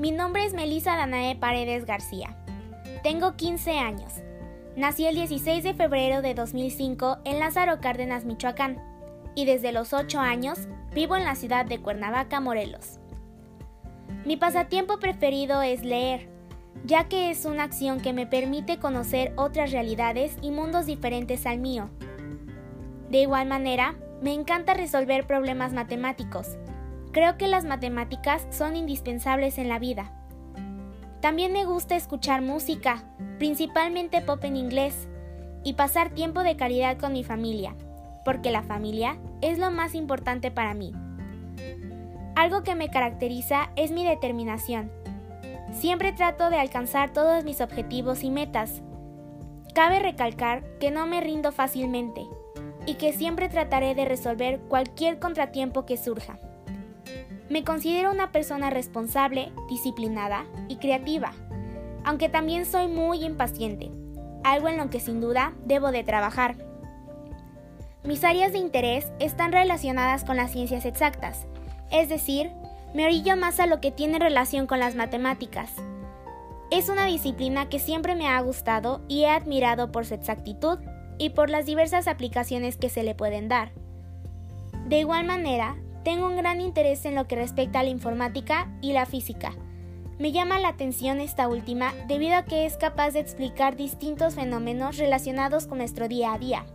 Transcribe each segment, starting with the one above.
Mi nombre es Melisa Danae Paredes García. Tengo 15 años. Nací el 16 de febrero de 2005 en Lázaro Cárdenas, Michoacán, y desde los 8 años vivo en la ciudad de Cuernavaca, Morelos. Mi pasatiempo preferido es leer, ya que es una acción que me permite conocer otras realidades y mundos diferentes al mío. De igual manera, me encanta resolver problemas matemáticos, Creo que las matemáticas son indispensables en la vida. También me gusta escuchar música, principalmente pop en inglés, y pasar tiempo de calidad con mi familia, porque la familia es lo más importante para mí. Algo que me caracteriza es mi determinación. Siempre trato de alcanzar todos mis objetivos y metas. Cabe recalcar que no me rindo fácilmente y que siempre trataré de resolver cualquier contratiempo que surja. Me considero una persona responsable, disciplinada y creativa, aunque también soy muy impaciente, algo en lo que sin duda debo de trabajar. Mis áreas de interés están relacionadas con las ciencias exactas, es decir, me orillo más a lo que tiene relación con las matemáticas. Es una disciplina que siempre me ha gustado y he admirado por su exactitud y por las diversas aplicaciones que se le pueden dar. De igual manera, tengo un gran interés en lo que respecta a la informática y la física. Me llama la atención esta última debido a que es capaz de explicar distintos fenómenos relacionados con nuestro día a día.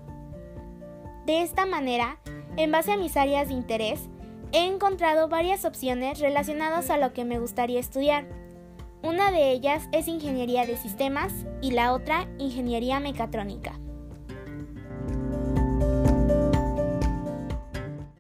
De esta manera, en base a mis áreas de interés, he encontrado varias opciones relacionadas a lo que me gustaría estudiar. Una de ellas es ingeniería de sistemas y la otra ingeniería mecatrónica.